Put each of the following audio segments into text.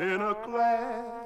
in a class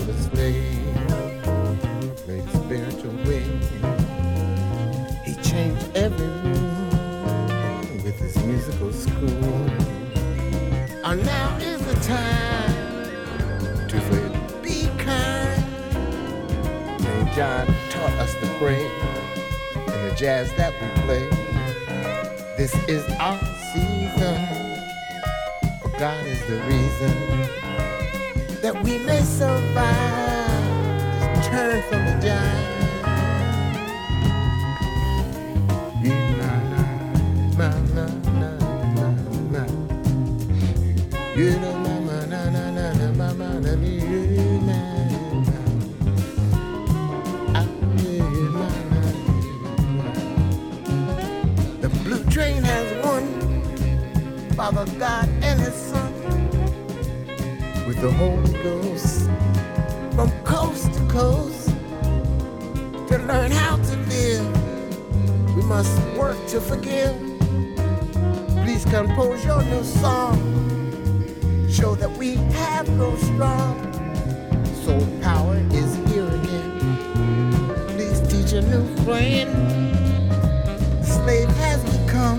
the child of a slave, played a spiritual way. He changed every room with his musical school. And now is the time to be kind. St. John taught us to pray in the jazz that we play. This is our season. God is the reason we may survive. This turn from the giant. You know, mama, na na na na, mama, na you, The blue train has won, Father God the Holy Ghost from coast to coast. To learn how to live, we must work to forgive. Please compose your new song show that we have grown strong. Soul power is here again. Please teach a new friend. Slave has become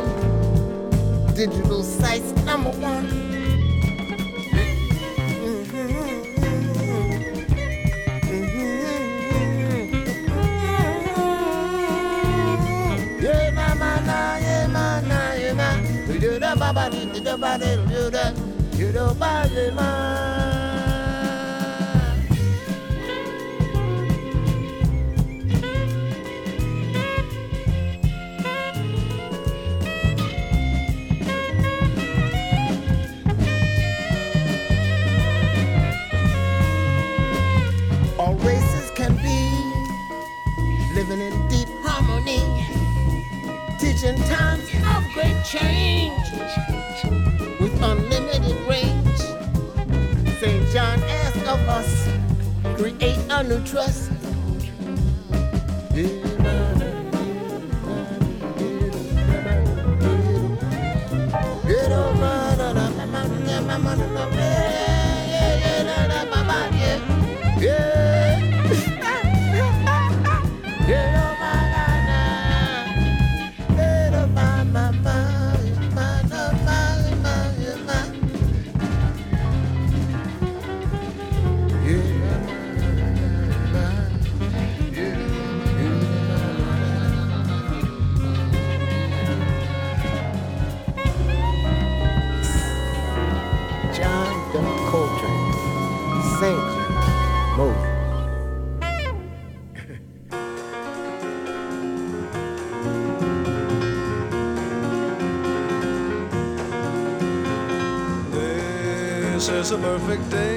digital sites number one. ba diddle do You don't ba diddle. Trust. Perfect day.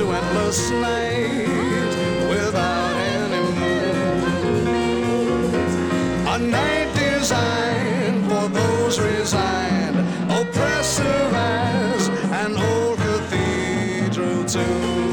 to endless night without any moon. A night designed for those resigned, oppressive as an old cathedral tomb.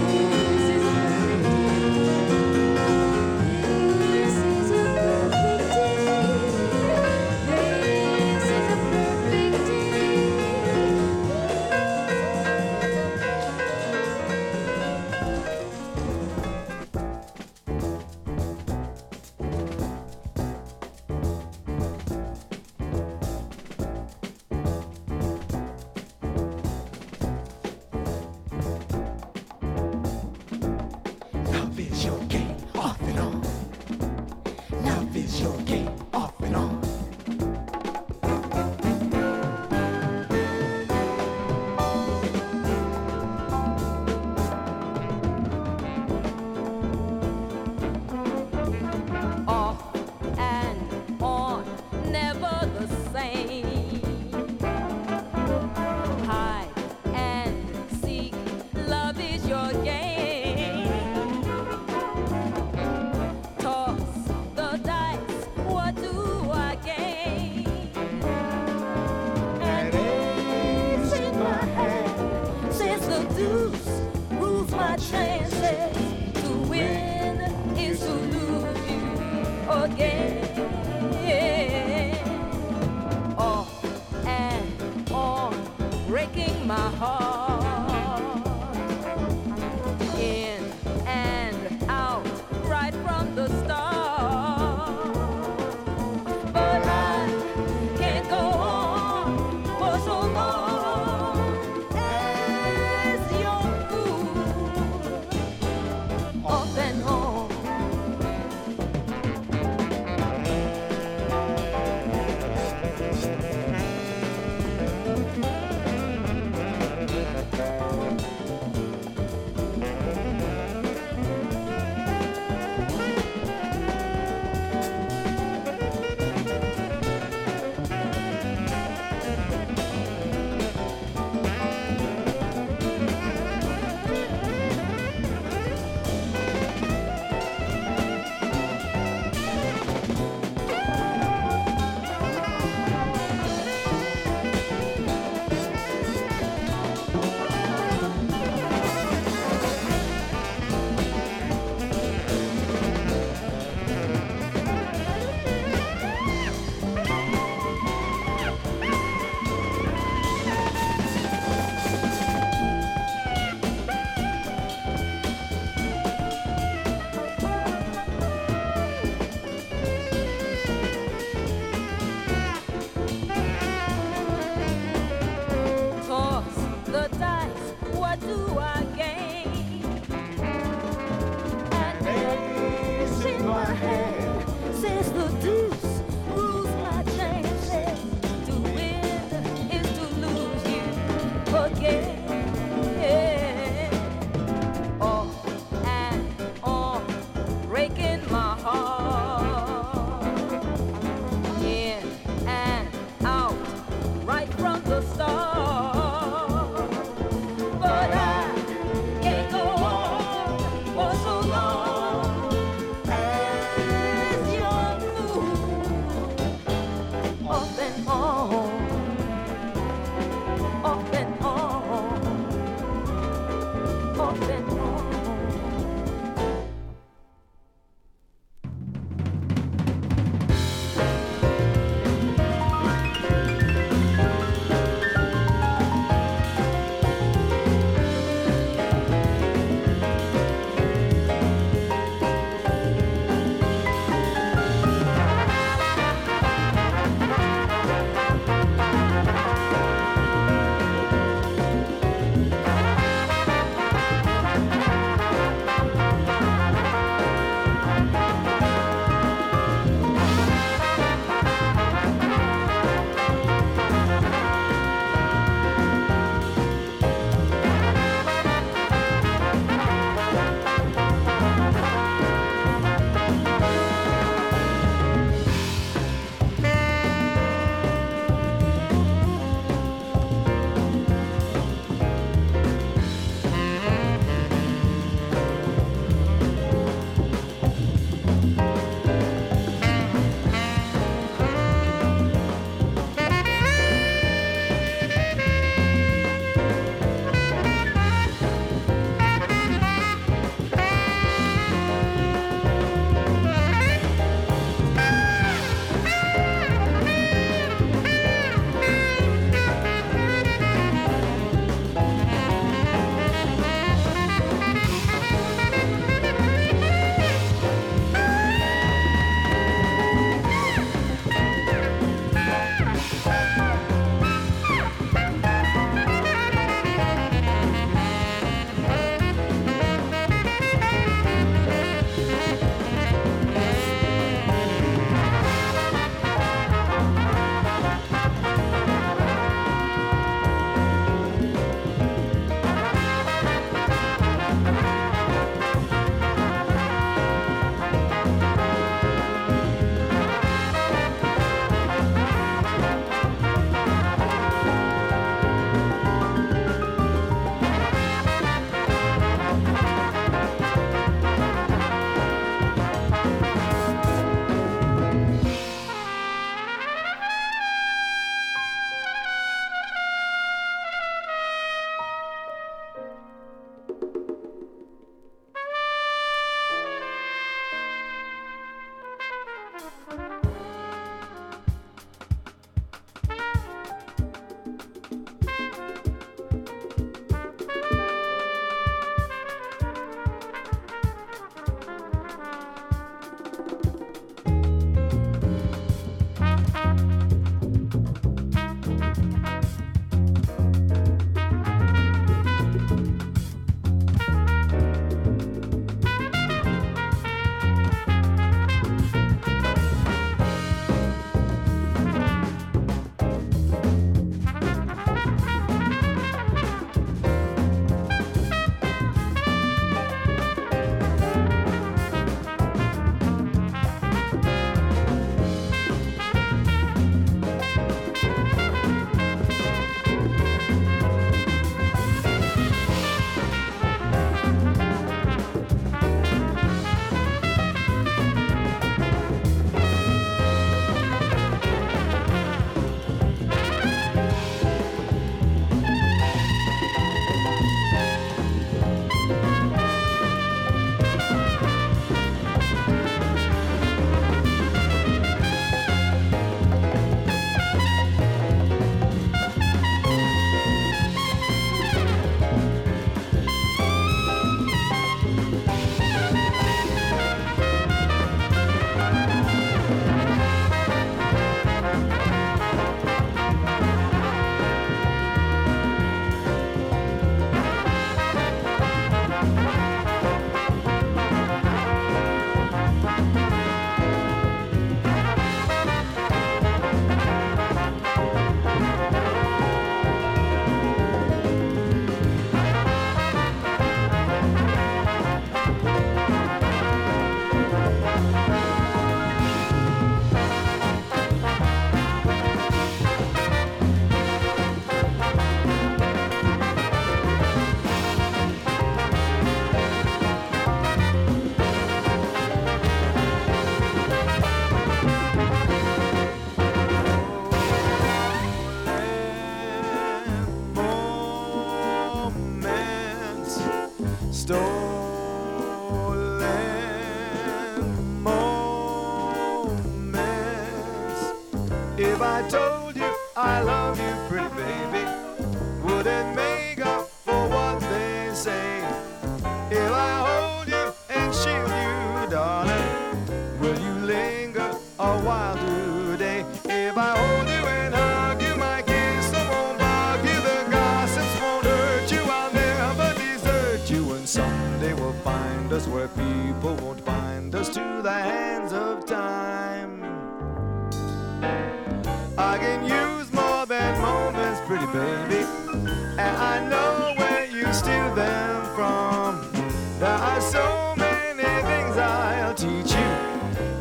so many things I'll teach you.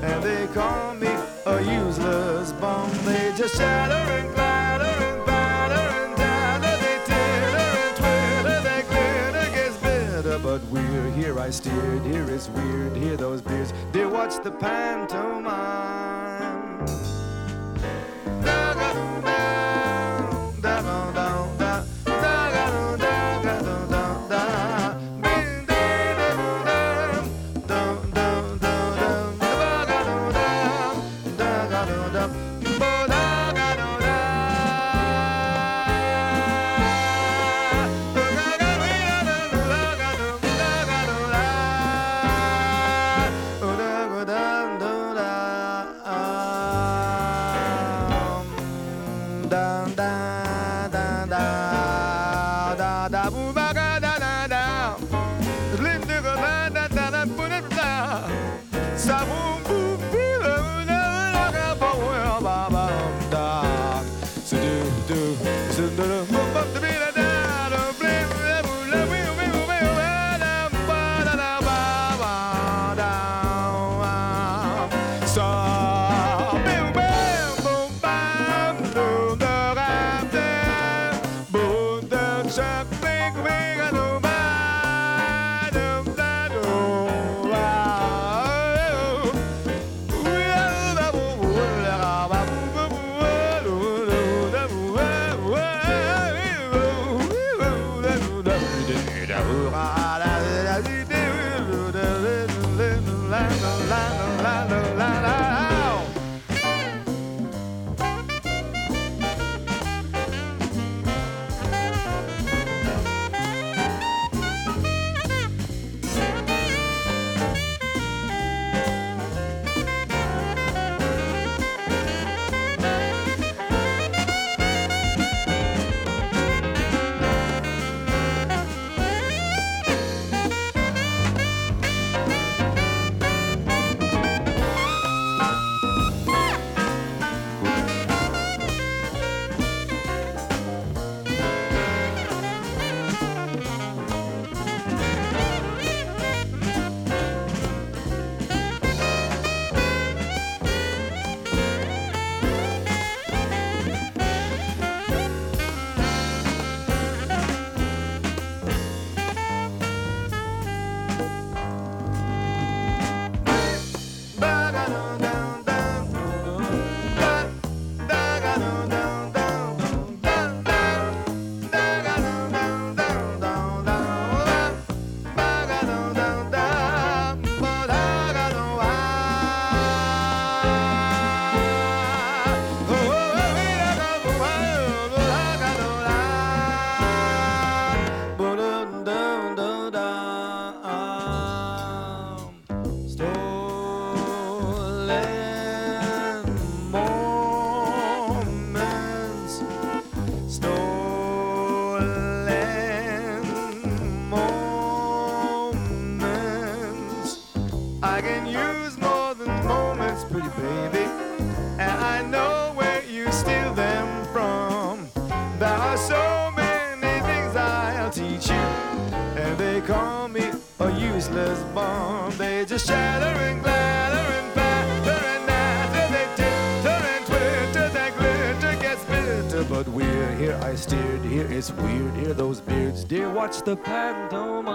And they call me a useless bum. They just shatter and clatter and batter and datter. They titter and twitter. Their glitter gets bitter, but we're here. I steered. Here is weird. Hear those beers, Dear, watch the pantomime. Watch the pantomime.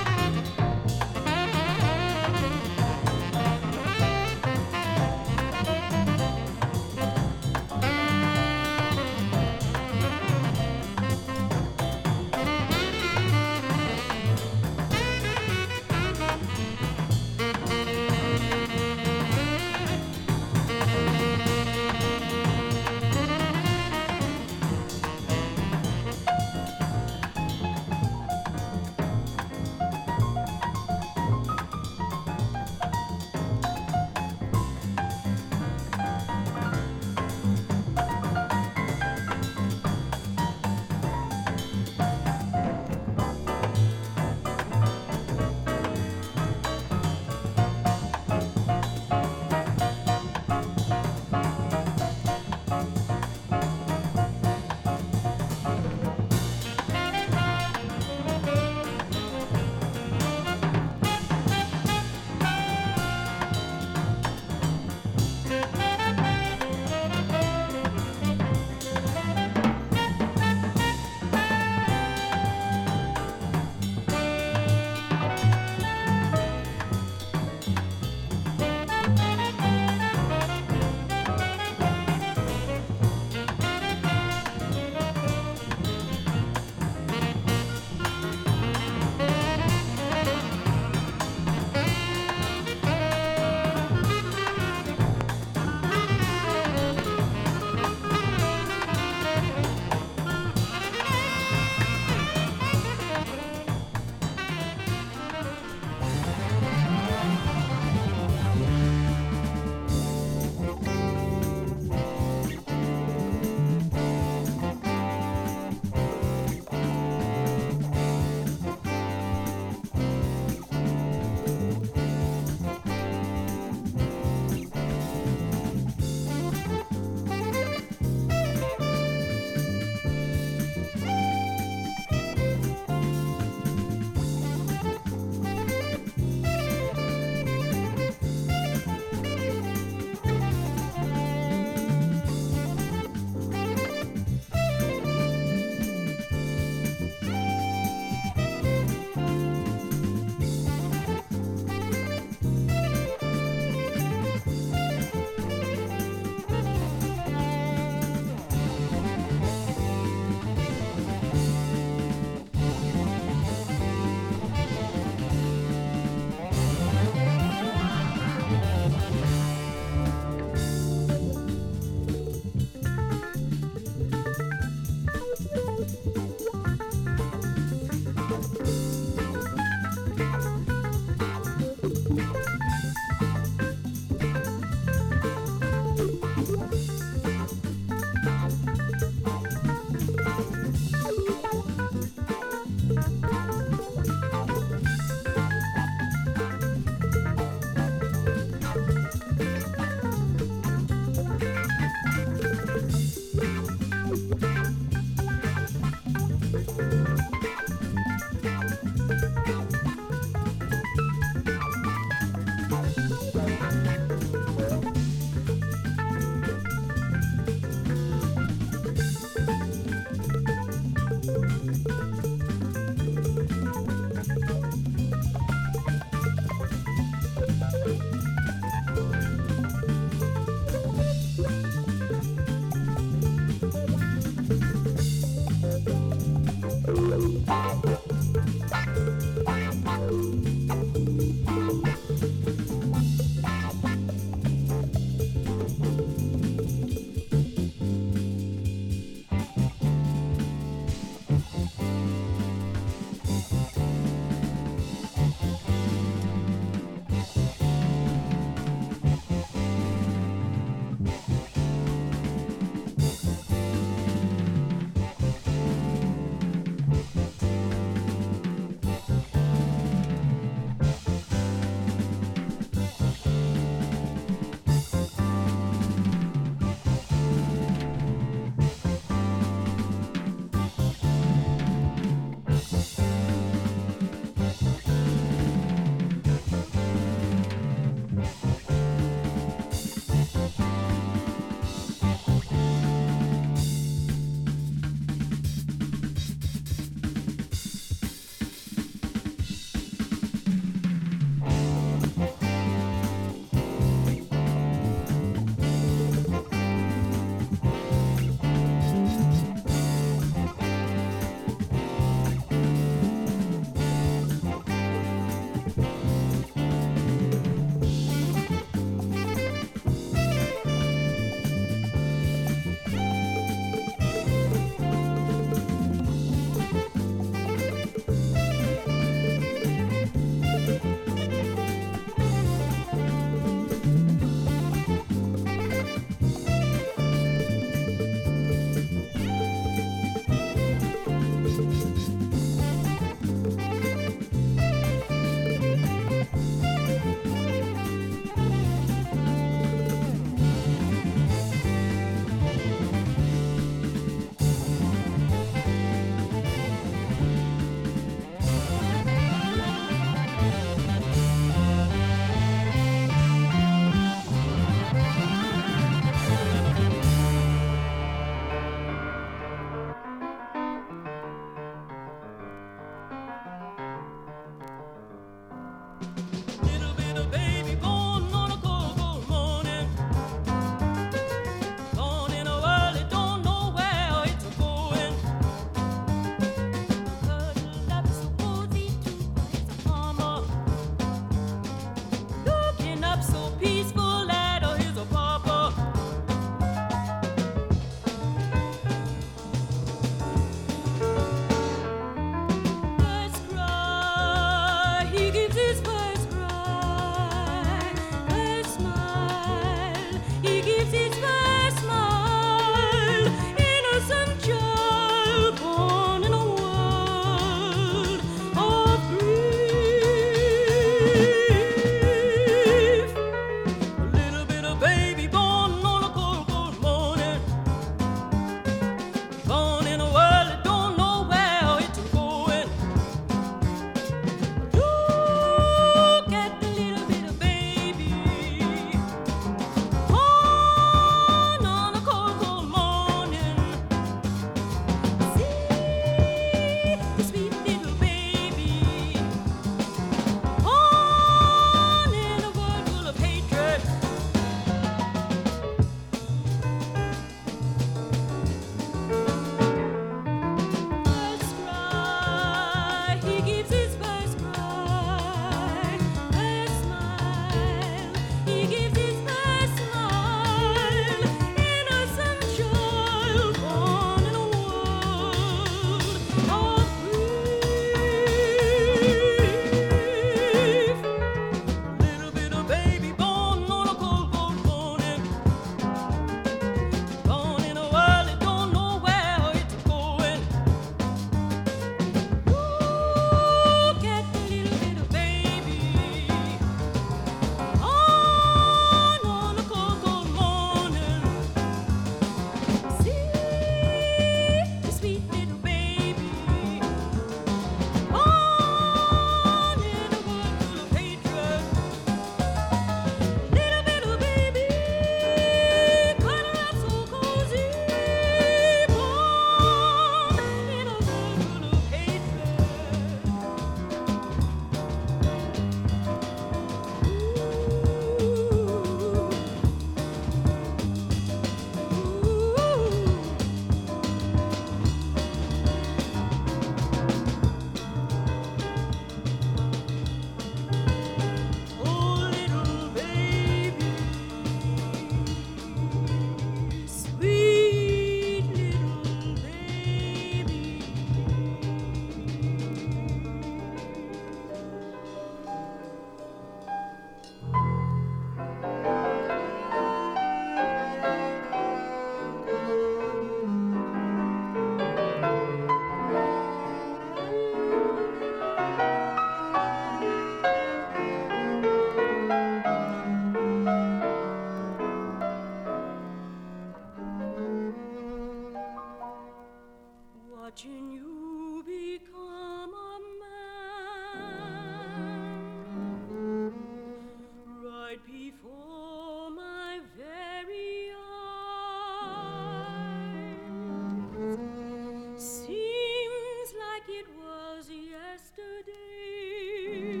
you.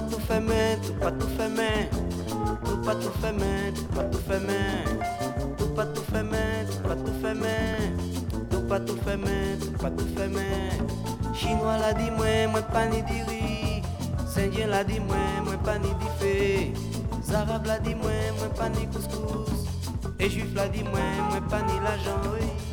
patufeme, tu patufeme, tu. Chinois l'a dit moi, moi pas ni di l'a dit moi, moi pas ni di fée. L'a dit moi, moi pas ni couscous. Et Juif l'a dit moi, moi pas ni la jambe.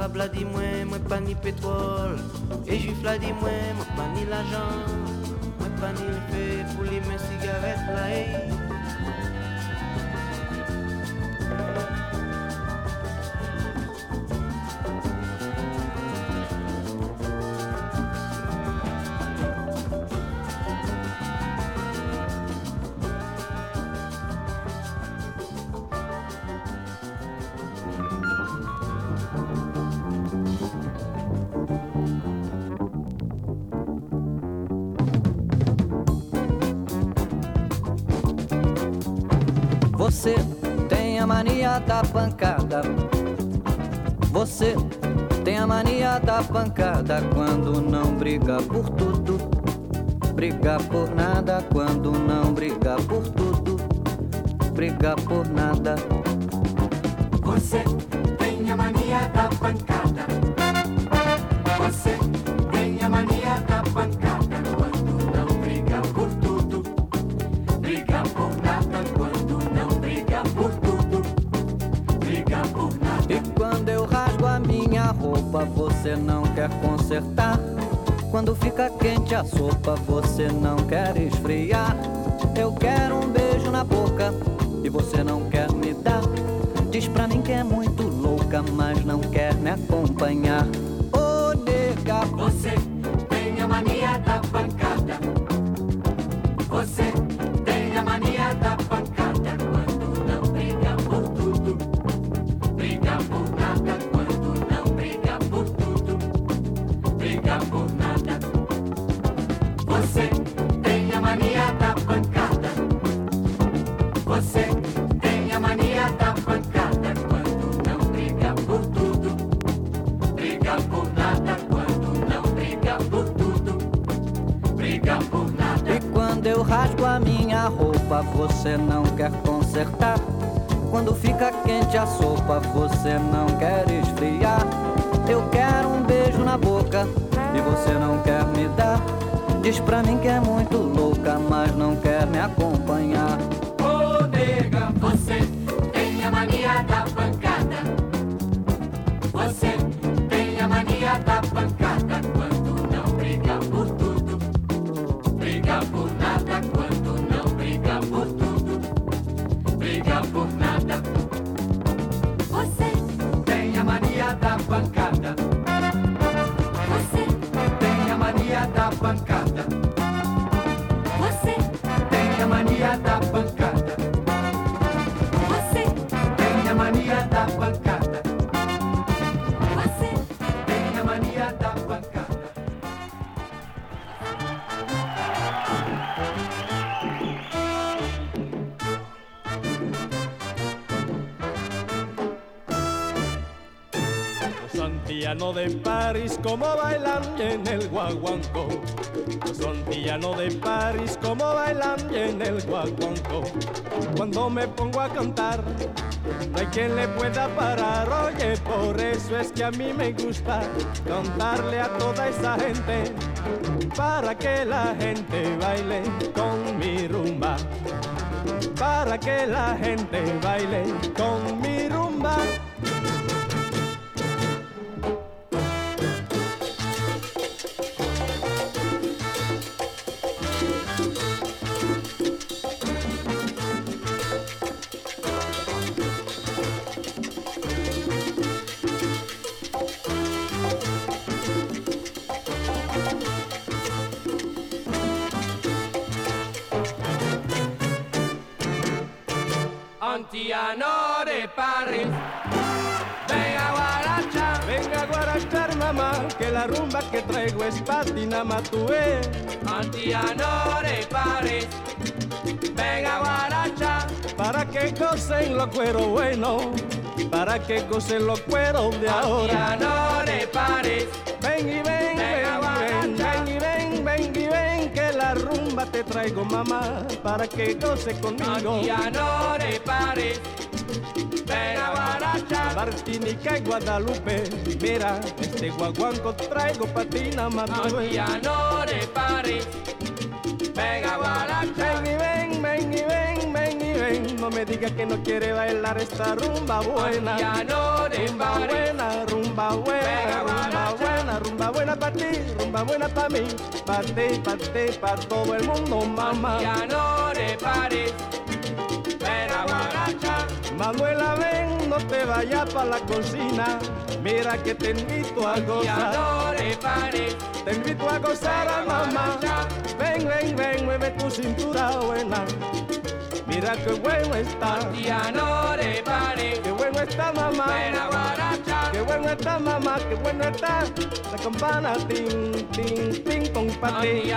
Arabe la dit moi, moi pas ni pétrole. Et juif la dit moi, moi pas ni l'argent. Moi pas ni le fait pour les mains cigarettes là. Você tem a mania da pancada. Você tem a mania da pancada quando não briga por tudo. Briga por nada quando não briga por tudo. Briga por nada. Você tem a mania da pancada. Roupa, você não quer consertar. Quando fica quente a sopa, você não quer esfriar. Eu quero um beijo na boca e você não quer me dar. Diz pra mim que é muito louca, mas não quer me acompanhar. Você não quer consertar. Quando fica quente a sopa, você não quer esfriar. Eu quero um beijo na boca e você não quer me dar. Diz pra mim que é muito louca, mas não quer me acompanhar. Por nada. Você tem a mania da pancada. París como bailan en el guaguancó. Los antillanos de París como bailan en el guaguancó. Cuando me pongo a cantar, no hay quien le pueda parar. Oye, por eso es que a mí me gusta cantarle a toda esa gente. Para que la gente baile con mi rumba. Para que la gente baile con mi rumba. La rumba que traigo es patina de París. Venga guaracha, para que gocen los cueros buenos, para que gocen los cueros de ahora. De París. Ven y ven, ven, ven, ven y ven, ven y ven, que la rumba te traigo mamá, para que goce conmigo. Antillano de París. Ven a Guaracha, Martinica y Guadalupe. Mira, este guaguanco traigo patina Manuel. Antillano de París. Ven a Guaracha. Ven y ven, ven y ven, ven y ven. No me digas que no quiere bailar esta rumba buena. rumba buena, rumba buena, rumba buena, rumba buena para ti, rumba buena para mí, para ti, para ti, para todo el mundo, mamá. de París. Ven a Guaracha. Manuela, ven, no te vayas para la cocina. Mira que te invito a gozar. Te invito a gozar a mamá. Ven, ven, ven, mueve tu cintura buena. Mira qué bueno está. Qué bueno está mamá. Qué bueno está mamá, qué bueno está. La campana, tin, tin, tin, con pa' ti.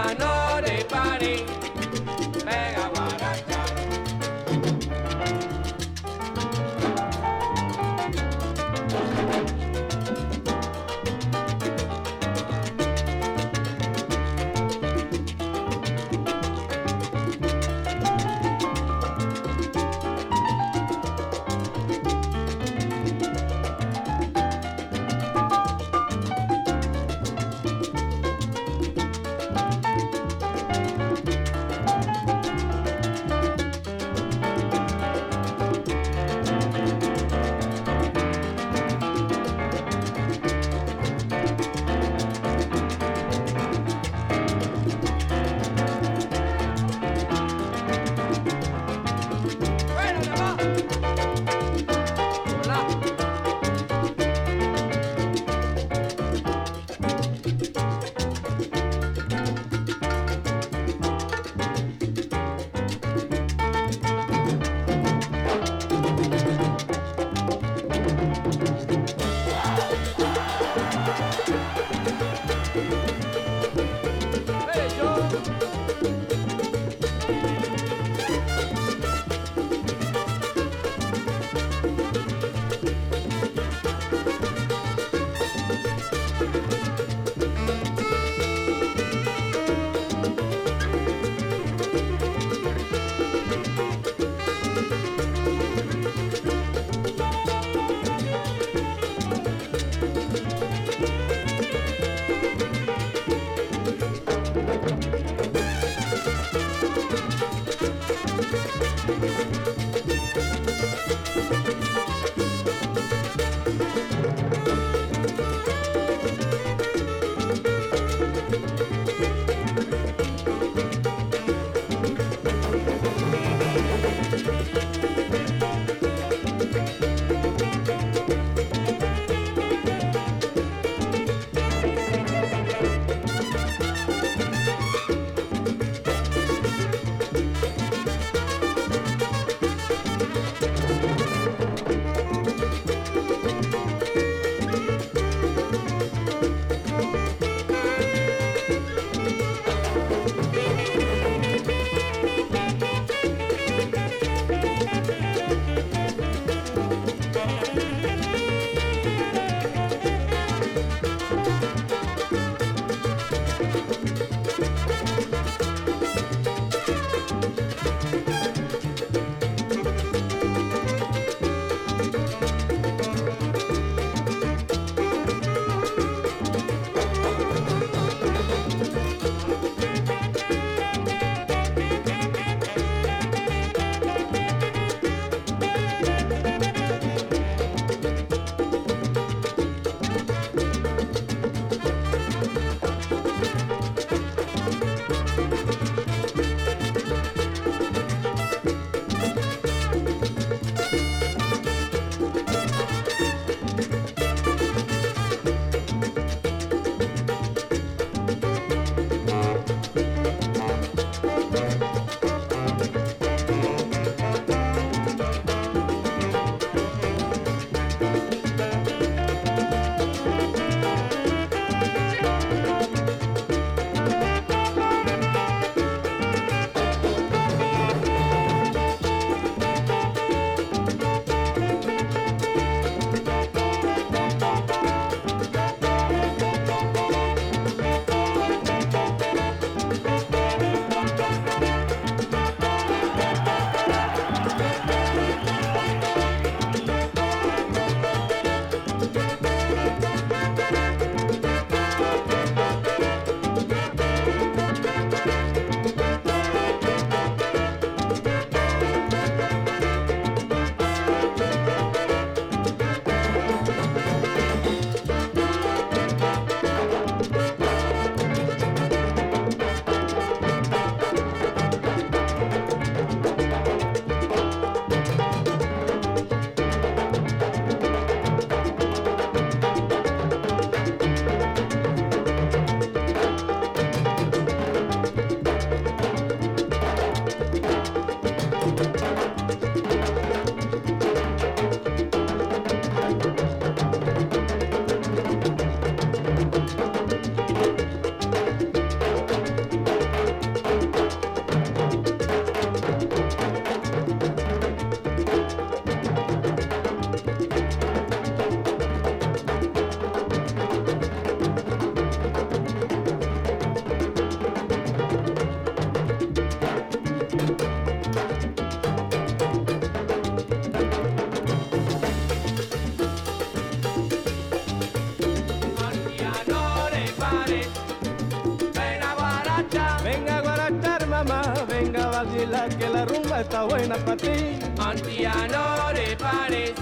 Está buena para ti. Antiano de pares,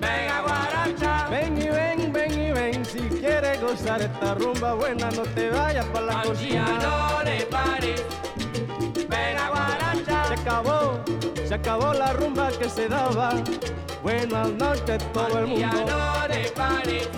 ven a guaracha. Ven y ven, ven y ven, si quieres gozar esta rumba buena, no te vayas para la cocina. Antiano de pares, ven a guaracha. Se acabó, se acabó la rumba que se daba. Buenas noches todo el mundo. Antiano de pares,